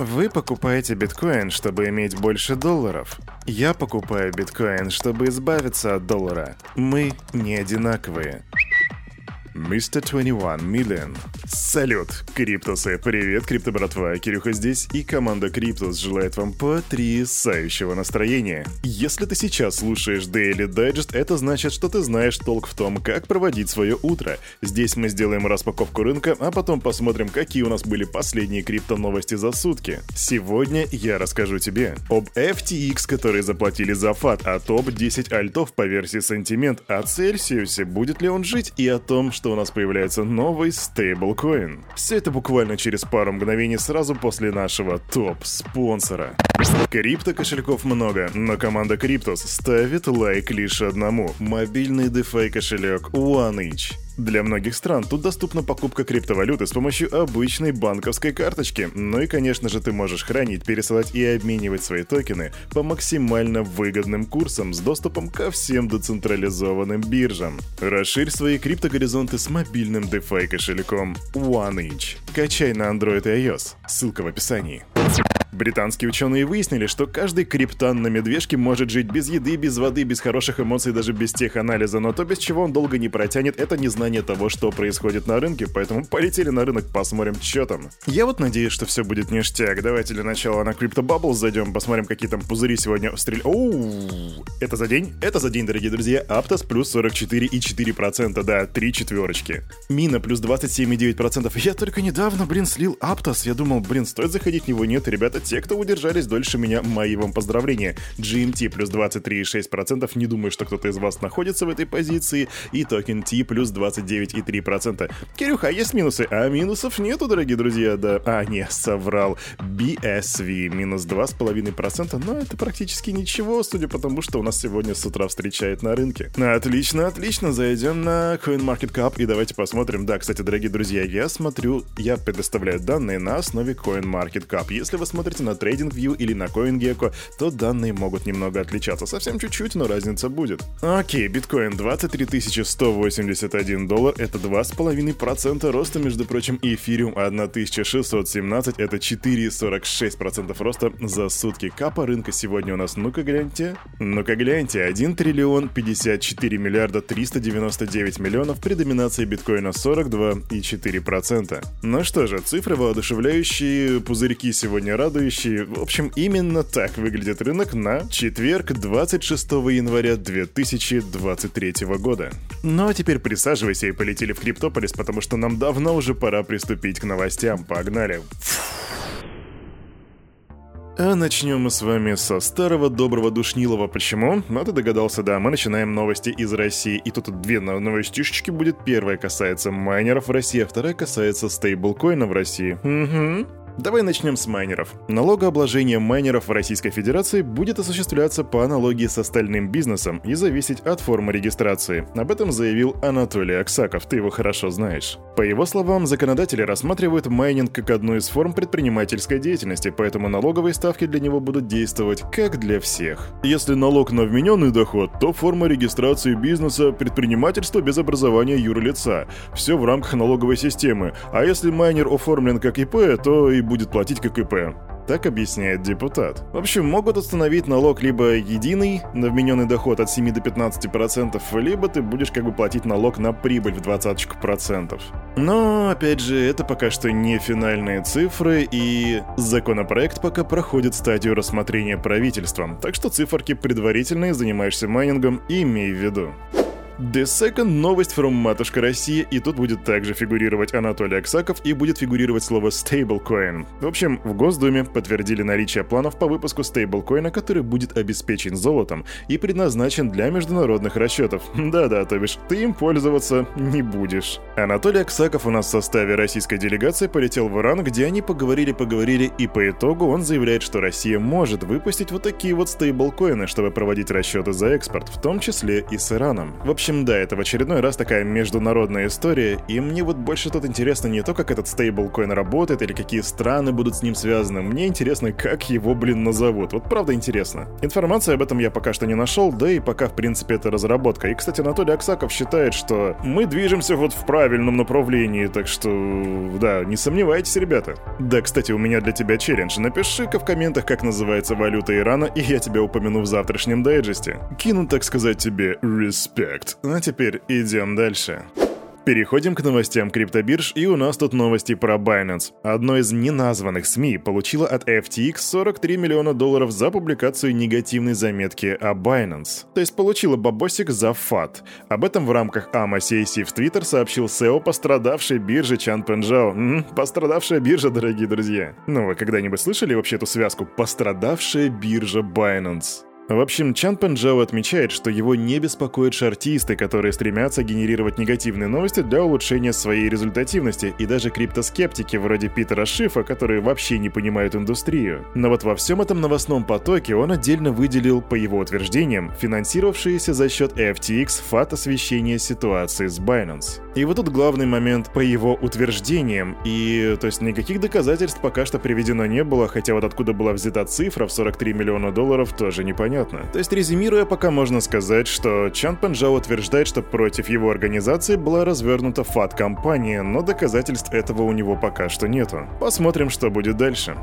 Вы покупаете биткоин, чтобы иметь больше долларов. Я покупаю биткоин, чтобы избавиться от доллара. Мы не одинаковые. Mr. 21 Million. Салют, Криптусы! Привет, Крипто братва! Кирюха здесь, и команда Криптус желает вам потрясающего настроения. Если ты сейчас слушаешь Daily Digest, это значит, что ты знаешь толк в том, как проводить свое утро. Здесь мы сделаем распаковку рынка, а потом посмотрим, какие у нас были последние крипто новости за сутки. Сегодня я расскажу тебе об FTX, которые заплатили за фат, о топ-10 альтов по версии Sentiment, о Цельсиусе, будет ли он жить, и о том, что у нас появляется новый стейблкоин. Все это буквально через пару мгновений сразу после нашего топ-спонсора. Крипто кошельков много, но команда Криптус ставит лайк лишь одному – мобильный DeFi кошелек OneInch. Для многих стран тут доступна покупка криптовалюты с помощью обычной банковской карточки. Ну и, конечно же, ты можешь хранить, пересылать и обменивать свои токены по максимально выгодным курсам с доступом ко всем децентрализованным биржам. Расширь свои криптогоризонты с мобильным DeFi кошельком OneInch. Качай на Android и iOS. Ссылка в описании. Британские ученые выяснили, что каждый криптан на медвежке может жить без еды, без воды, без хороших эмоций, даже без теханализа, но то, без чего он долго не протянет, это незнание того, что происходит на рынке, поэтому полетели на рынок, посмотрим, что там. Я вот надеюсь, что все будет ништяк. Давайте для начала на Crypto Bubbles зайдем, посмотрим, какие там пузыри сегодня стрель... Оу, это за день? Это за день, дорогие друзья. Aptos плюс 44,4%, да, три четверочки. Mina плюс 27,9%. Я только недавно, блин, слил Aptos. Я думал, блин, стоит заходить в него. Нет, ребята, те, кто удержались дольше меня, мои вам поздравления. GMT плюс 23,6%, не думаю, что кто-то из вас находится в этой позиции, и токен T плюс 29,3%. Кирюха, а есть минусы? А минусов нету, дорогие друзья, да. А, не, соврал. BSV минус 2,5%, но это практически ничего, судя по тому, что у нас сегодня с утра встречает на рынке. Отлично, отлично, зайдем на CoinMarketCap и давайте посмотрим. Да, кстати, дорогие друзья, я смотрю, я предоставляю данные на основе CoinMarketCap. Если вы смотрите смотрите на TradingView или на CoinGecko, то данные могут немного отличаться. Совсем чуть-чуть, но разница будет. Окей, биткоин 23 181 доллар, это 2,5% роста, между прочим, и эфириум 1617, это 4,46% роста за сутки. Капа рынка сегодня у нас, ну-ка гляньте. Ну-ка гляньте, 1 триллион 54 миллиарда 399 миллионов при доминации биткоина 42,4%. Ну что же, цифры воодушевляющие, пузырьки сегодня радуют, следующий. В общем, именно так выглядит рынок на четверг, 26 января 2023 года. Ну а теперь присаживайся и полетели в Криптополис, потому что нам давно уже пора приступить к новостям. Погнали! А начнем мы с вами со старого доброго душнилова. Почему? Ну, ты догадался, да, мы начинаем новости из России. И тут две новостишечки будет. Первая касается майнеров в России, а вторая касается стейблкоина в России. Угу. Давай начнем с майнеров. Налогообложение майнеров в Российской Федерации будет осуществляться по аналогии с остальным бизнесом и зависеть от формы регистрации. Об этом заявил Анатолий Аксаков, ты его хорошо знаешь. По его словам, законодатели рассматривают майнинг как одну из форм предпринимательской деятельности, поэтому налоговые ставки для него будут действовать как для всех. Если налог на вмененный доход, то форма регистрации бизнеса – предпринимательство без образования юрлица. Все в рамках налоговой системы. А если майнер оформлен как ИП, то и будет платить как ИП. Так объясняет депутат. В общем, могут установить налог либо единый на вмененный доход от 7 до 15%, либо ты будешь как бы платить налог на прибыль в 20%. Но, опять же, это пока что не финальные цифры, и законопроект пока проходит стадию рассмотрения правительством, так что циферки предварительные, занимаешься майнингом, имей в виду. The Second новость from Матушка Россия, и тут будет также фигурировать Анатолий Аксаков и будет фигурировать слово stablecoin. В общем, в Госдуме подтвердили наличие планов по выпуску стейблкоина, который будет обеспечен золотом и предназначен для международных расчетов. Да-да, то бишь ты им пользоваться не будешь. Анатолий Аксаков у нас в составе российской делегации полетел в Иран, где они поговорили-поговорили, и по итогу он заявляет, что Россия может выпустить вот такие вот стейблкоины, чтобы проводить расчеты за экспорт, в том числе и с Ираном. Вообще, общем, да, это в очередной раз такая международная история, и мне вот больше тут интересно не то, как этот стейблкоин работает или какие страны будут с ним связаны, мне интересно, как его, блин, назовут. Вот правда интересно. Информации об этом я пока что не нашел, да и пока, в принципе, это разработка. И, кстати, Анатолий Аксаков считает, что мы движемся вот в правильном направлении, так что, да, не сомневайтесь, ребята. Да, кстати, у меня для тебя челлендж. Напиши-ка в комментах, как называется валюта Ирана, и я тебя упомяну в завтрашнем дайджесте. Кину, так сказать, тебе респект. А теперь идем дальше. Переходим к новостям криптобирж, и у нас тут новости про Binance. Одно из неназванных СМИ получило от FTX 43 миллиона долларов за публикацию негативной заметки о Binance. То есть получила бабосик за фат. Об этом в рамках AMA CAC в Twitter сообщил SEO пострадавшей биржи Чан Пенжао. М-м, пострадавшая биржа, дорогие друзья. Ну, вы когда-нибудь слышали вообще эту связку «пострадавшая биржа Binance»? В общем, Чан Пенджао отмечает, что его не беспокоят шартисты, которые стремятся генерировать негативные новости для улучшения своей результативности, и даже криптоскептики вроде Питера Шифа, которые вообще не понимают индустрию. Но вот во всем этом новостном потоке он отдельно выделил, по его утверждениям, финансировавшиеся за счет FTX фат освещения ситуации с Binance. И вот тут главный момент по его утверждениям, и то есть никаких доказательств пока что приведено не было, хотя вот откуда была взята цифра в 43 миллиона долларов тоже непонятно понятно. То есть, резюмируя, пока можно сказать, что Чан Пенжао утверждает, что против его организации была развернута ФАТ-компания, но доказательств этого у него пока что нету. Посмотрим, что будет дальше.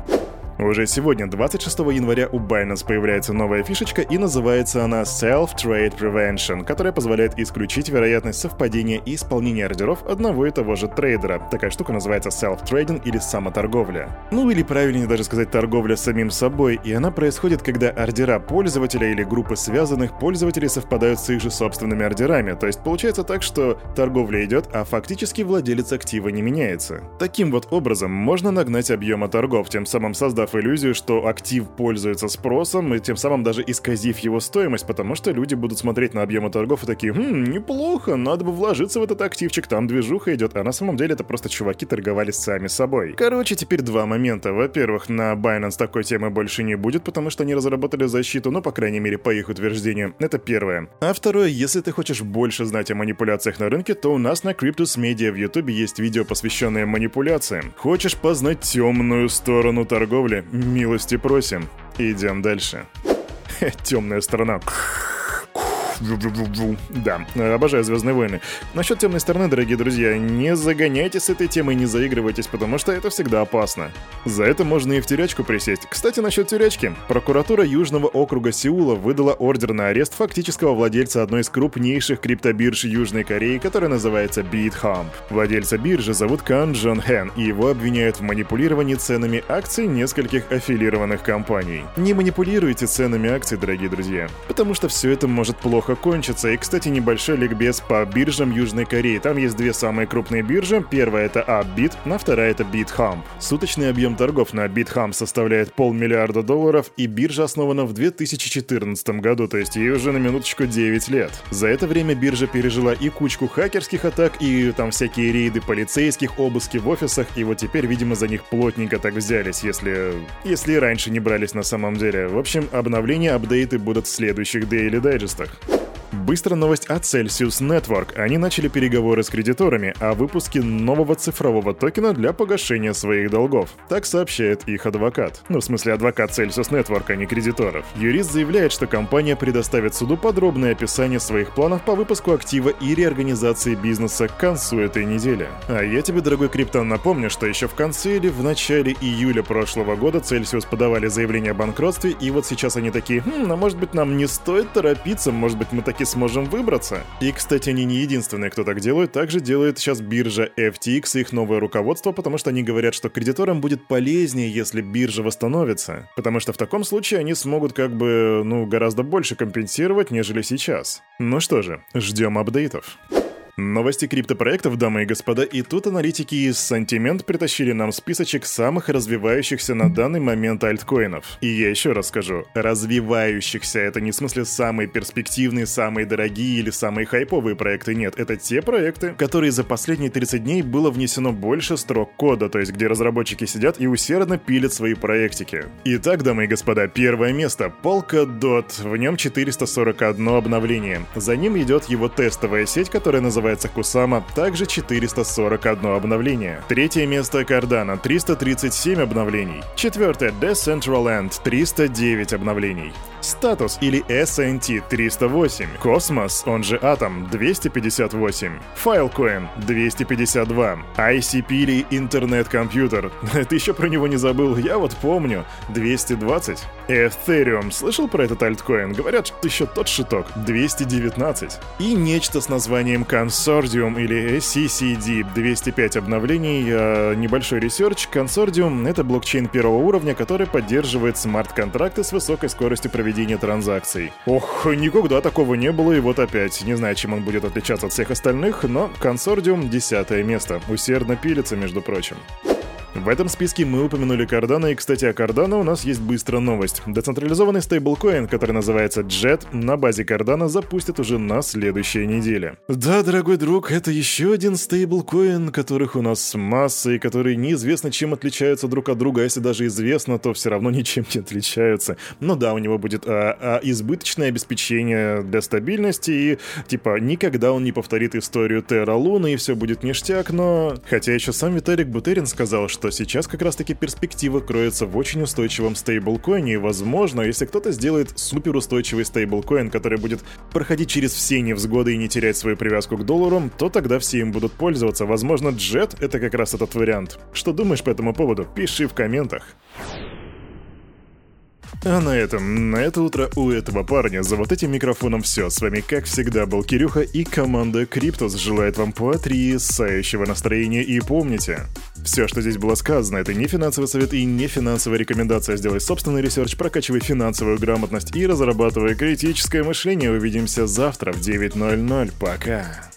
Уже сегодня, 26 января, у Binance появляется новая фишечка и называется она Self-Trade Prevention, которая позволяет исключить вероятность совпадения и исполнения ордеров одного и того же трейдера. Такая штука называется Self-Trading или самоторговля. Ну или правильнее даже сказать торговля самим собой, и она происходит, когда ордера пользователя или группы связанных пользователей совпадают с их же собственными ордерами, то есть получается так, что торговля идет, а фактически владелец актива не меняется. Таким вот образом можно нагнать объема торгов, тем самым создав создав иллюзию, что актив пользуется спросом, и тем самым даже исказив его стоимость, потому что люди будут смотреть на объемы торгов и такие, хм, неплохо, надо бы вложиться в этот активчик, там движуха идет, а на самом деле это просто чуваки торговали сами собой. Короче, теперь два момента. Во-первых, на Binance такой темы больше не будет, потому что они разработали защиту, ну, по крайней мере, по их утверждению. Это первое. А второе, если ты хочешь больше знать о манипуляциях на рынке, то у нас на Cryptus Media в YouTube есть видео, посвященное манипуляциям. Хочешь познать темную сторону торговли? Милости просим. Идем дальше. Темная сторона. Да, обожаю Звездные войны. Насчет темной стороны, дорогие друзья, не загоняйтесь с этой темой, не заигрывайтесь, потому что это всегда опасно. За это можно и в тюрячку присесть. Кстати, насчет тюрячки. Прокуратура Южного округа Сеула выдала ордер на арест фактического владельца одной из крупнейших криптобирж Южной Кореи, которая называется BitHump. Владельца биржи зовут Кан Джон Хэн, и его обвиняют в манипулировании ценами акций нескольких аффилированных компаний. Не манипулируйте ценами акций, дорогие друзья, потому что все это может плохо плохо кончится. И, кстати, небольшой ликбез по биржам Южной Кореи. Там есть две самые крупные биржи. Первая это Upbit, а вторая это BitHump. Суточный объем торгов на BitHump составляет полмиллиарда долларов, и биржа основана в 2014 году, то есть ей уже на минуточку 9 лет. За это время биржа пережила и кучку хакерских атак, и там всякие рейды полицейских, обыски в офисах, и вот теперь, видимо, за них плотненько так взялись, если... если раньше не брались на самом деле. В общем, обновления, апдейты будут в следующих Daily Digest'ах. Быстро новость от Celsius Network. Они начали переговоры с кредиторами о выпуске нового цифрового токена для погашения своих долгов. Так сообщает их адвокат. Ну, в смысле, адвокат Celsius Network, а не кредиторов. Юрист заявляет, что компания предоставит суду подробное описание своих планов по выпуску актива и реорганизации бизнеса к концу этой недели. А я тебе, дорогой криптон, напомню, что еще в конце или в начале июля прошлого года Celsius подавали заявление о банкротстве, и вот сейчас они такие, хм, а может быть нам не стоит торопиться, может быть мы таки сможем выбраться. И, кстати, они не единственные, кто так делает. Также делает сейчас биржа FTX и их новое руководство, потому что они говорят, что кредиторам будет полезнее, если биржа восстановится. Потому что в таком случае они смогут как бы, ну, гораздо больше компенсировать, нежели сейчас. Ну что же, ждем апдейтов. Новости криптопроектов, дамы и господа, и тут аналитики из Sentiment притащили нам списочек самых развивающихся на данный момент альткоинов. И я еще раз скажу, развивающихся, это не в смысле самые перспективные, самые дорогие или самые хайповые проекты, нет, это те проекты, которые за последние 30 дней было внесено больше строк кода, то есть где разработчики сидят и усердно пилят свои проектики. Итак, дамы и господа, первое место, Polkadot, в нем 441 обновление. За ним идет его тестовая сеть, которая называется называется Кусама, также 441 обновление. Третье место Cardano, 337 обновлений. Четвертое Decentraland, 309 обновлений. Статус или SNT 308. Космос, он же Атом, 258. Filecoin 252. ICP или Internet Computer. Ты еще про него не забыл, я вот помню. 220. Ethereum. Слышал про этот альткоин? Говорят, что еще тот шиток. 219. И нечто с названием Concordium или CCD. 205 обновлений. Э, небольшой research. Consortium — это блокчейн первого уровня, который поддерживает смарт-контракты с высокой скоростью проведения проведения транзакций. Ох, никогда такого не было, и вот опять. Не знаю, чем он будет отличаться от всех остальных, но Concordium — десятое место. Усердно пилится, между прочим. В этом списке мы упомянули Cardano, и, кстати, о Cardano у нас есть быстрая новость. Децентрализованный стейблкоин, который называется JET, на базе Cardano запустят уже на следующей неделе. Да, дорогой друг, это еще один стейблкоин, которых у нас масса, и которые неизвестно чем отличаются друг от друга, а если даже известно, то все равно ничем не отличаются. Ну да, у него будет а, а, избыточное обеспечение для стабильности, и типа никогда он не повторит историю Терра Луны, и все будет ништяк, но... Хотя еще сам Виталик Бутерин сказал, что сейчас как раз-таки перспектива кроется в очень устойчивом стейблкоине, и возможно, если кто-то сделает суперустойчивый стейблкоин, который будет проходить через все невзгоды и не терять свою привязку к доллару, то тогда все им будут пользоваться. Возможно, Djed — это как раз этот вариант. Что думаешь по этому поводу? Пиши в комментах. А на этом, на это утро у этого парня за вот этим микрофоном все. С вами, как всегда, был Кирюха и команда Криптус желает вам потрясающего настроения и помните, все, что здесь было сказано, это не финансовый совет и не финансовая рекомендация. Сделай собственный research, прокачивай финансовую грамотность и разрабатывай критическое мышление. Увидимся завтра в 9.00. Пока.